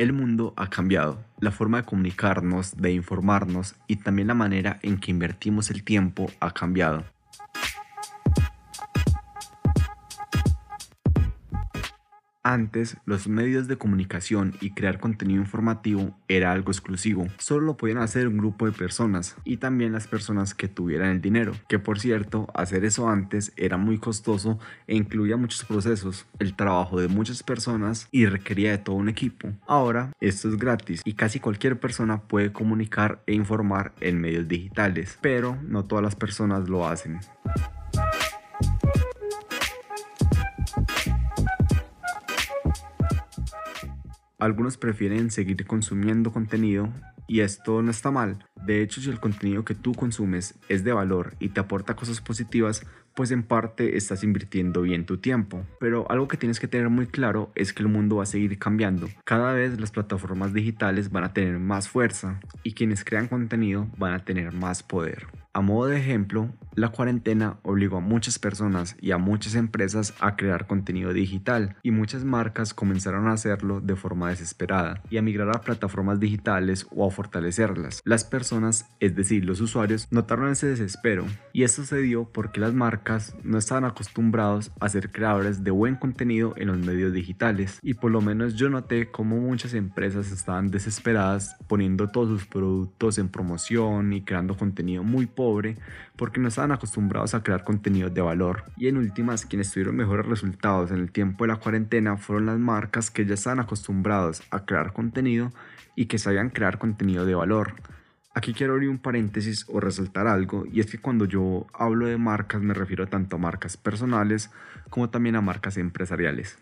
El mundo ha cambiado, la forma de comunicarnos, de informarnos y también la manera en que invertimos el tiempo ha cambiado. Antes, los medios de comunicación y crear contenido informativo era algo exclusivo. Solo lo podían hacer un grupo de personas y también las personas que tuvieran el dinero. Que por cierto, hacer eso antes era muy costoso e incluía muchos procesos, el trabajo de muchas personas y requería de todo un equipo. Ahora, esto es gratis y casi cualquier persona puede comunicar e informar en medios digitales, pero no todas las personas lo hacen. Algunos prefieren seguir consumiendo contenido y esto no está mal. De hecho, si el contenido que tú consumes es de valor y te aporta cosas positivas, pues en parte estás invirtiendo bien tu tiempo. Pero algo que tienes que tener muy claro es que el mundo va a seguir cambiando. Cada vez las plataformas digitales van a tener más fuerza y quienes crean contenido van a tener más poder. A modo de ejemplo, la cuarentena obligó a muchas personas y a muchas empresas a crear contenido digital y muchas marcas comenzaron a hacerlo de forma desesperada y a migrar a plataformas digitales o a fortalecerlas. Las personas, es decir, los usuarios, notaron ese desespero y esto se dio porque las marcas no estaban acostumbrados a ser creadores de buen contenido en los medios digitales y por lo menos yo noté como muchas empresas estaban desesperadas poniendo todos sus productos en promoción y creando contenido muy pobre porque no estaban acostumbrados a crear contenido de valor. Y en últimas, quienes tuvieron mejores resultados en el tiempo de la cuarentena fueron las marcas que ya estaban acostumbrados a crear contenido y que sabían crear contenido de valor. Aquí quiero abrir un paréntesis o resaltar algo, y es que cuando yo hablo de marcas me refiero tanto a marcas personales como también a marcas empresariales.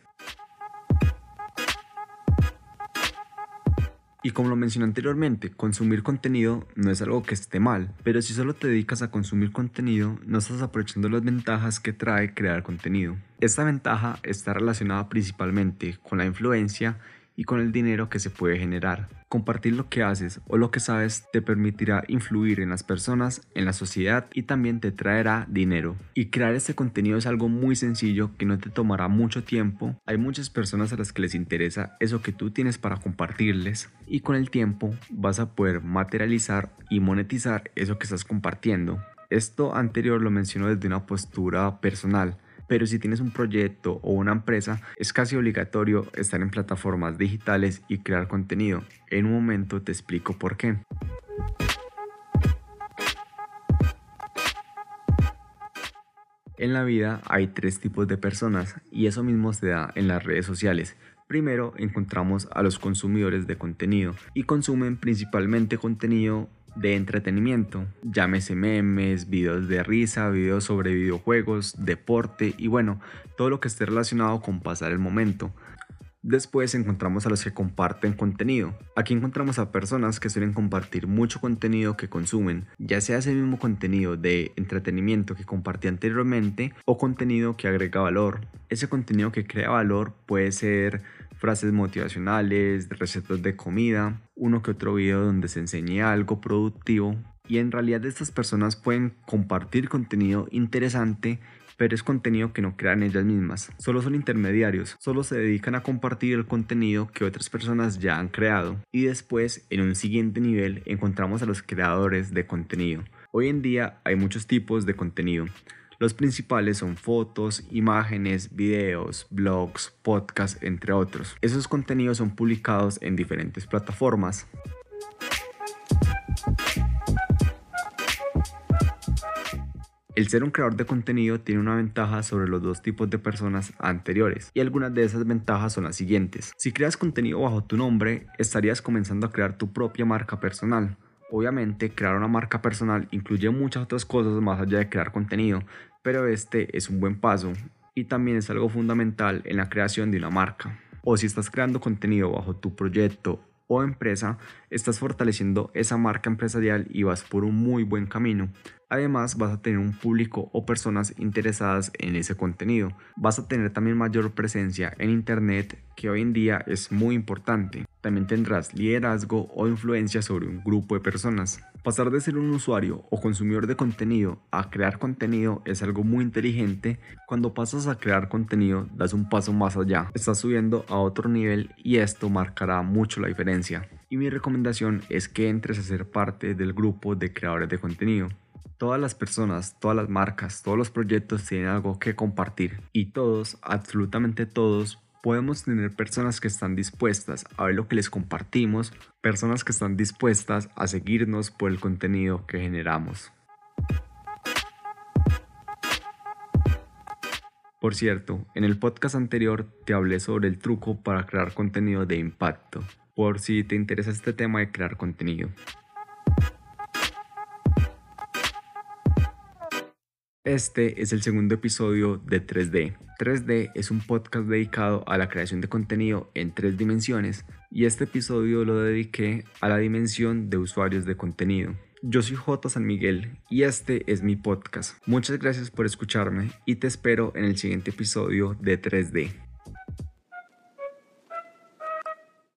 Y como lo mencioné anteriormente, consumir contenido no es algo que esté mal, pero si solo te dedicas a consumir contenido, no estás aprovechando las ventajas que trae crear contenido. Esta ventaja está relacionada principalmente con la influencia y con el dinero que se puede generar. Compartir lo que haces o lo que sabes te permitirá influir en las personas, en la sociedad y también te traerá dinero. Y crear este contenido es algo muy sencillo que no te tomará mucho tiempo. Hay muchas personas a las que les interesa eso que tú tienes para compartirles y con el tiempo vas a poder materializar y monetizar eso que estás compartiendo. Esto anterior lo menciono desde una postura personal pero si tienes un proyecto o una empresa, es casi obligatorio estar en plataformas digitales y crear contenido. En un momento te explico por qué. En la vida hay tres tipos de personas y eso mismo se da en las redes sociales. Primero encontramos a los consumidores de contenido y consumen principalmente contenido de entretenimiento, llámese memes, videos de risa, videos sobre videojuegos, deporte y bueno, todo lo que esté relacionado con pasar el momento. Después encontramos a los que comparten contenido. Aquí encontramos a personas que suelen compartir mucho contenido que consumen, ya sea ese mismo contenido de entretenimiento que compartí anteriormente o contenido que agrega valor. Ese contenido que crea valor puede ser frases motivacionales, recetas de comida, uno que otro video donde se enseñe algo productivo. Y en realidad estas personas pueden compartir contenido interesante, pero es contenido que no crean ellas mismas. Solo son intermediarios, solo se dedican a compartir el contenido que otras personas ya han creado. Y después, en un siguiente nivel, encontramos a los creadores de contenido. Hoy en día hay muchos tipos de contenido. Los principales son fotos, imágenes, videos, blogs, podcasts, entre otros. Esos contenidos son publicados en diferentes plataformas. El ser un creador de contenido tiene una ventaja sobre los dos tipos de personas anteriores y algunas de esas ventajas son las siguientes. Si creas contenido bajo tu nombre, estarías comenzando a crear tu propia marca personal. Obviamente, crear una marca personal incluye muchas otras cosas más allá de crear contenido, pero este es un buen paso y también es algo fundamental en la creación de una marca. O si estás creando contenido bajo tu proyecto o empresa, estás fortaleciendo esa marca empresarial y vas por un muy buen camino. Además, vas a tener un público o personas interesadas en ese contenido. Vas a tener también mayor presencia en Internet, que hoy en día es muy importante. También tendrás liderazgo o influencia sobre un grupo de personas. Pasar de ser un usuario o consumidor de contenido a crear contenido es algo muy inteligente. Cuando pasas a crear contenido, das un paso más allá. Estás subiendo a otro nivel y esto marcará mucho la diferencia. Y mi recomendación es que entres a ser parte del grupo de creadores de contenido. Todas las personas, todas las marcas, todos los proyectos tienen algo que compartir y todos, absolutamente todos, podemos tener personas que están dispuestas a ver lo que les compartimos, personas que están dispuestas a seguirnos por el contenido que generamos. Por cierto, en el podcast anterior te hablé sobre el truco para crear contenido de impacto, por si te interesa este tema de crear contenido. Este es el segundo episodio de 3D. 3D es un podcast dedicado a la creación de contenido en tres dimensiones y este episodio lo dediqué a la dimensión de usuarios de contenido. Yo soy J. San Miguel y este es mi podcast. Muchas gracias por escucharme y te espero en el siguiente episodio de 3D.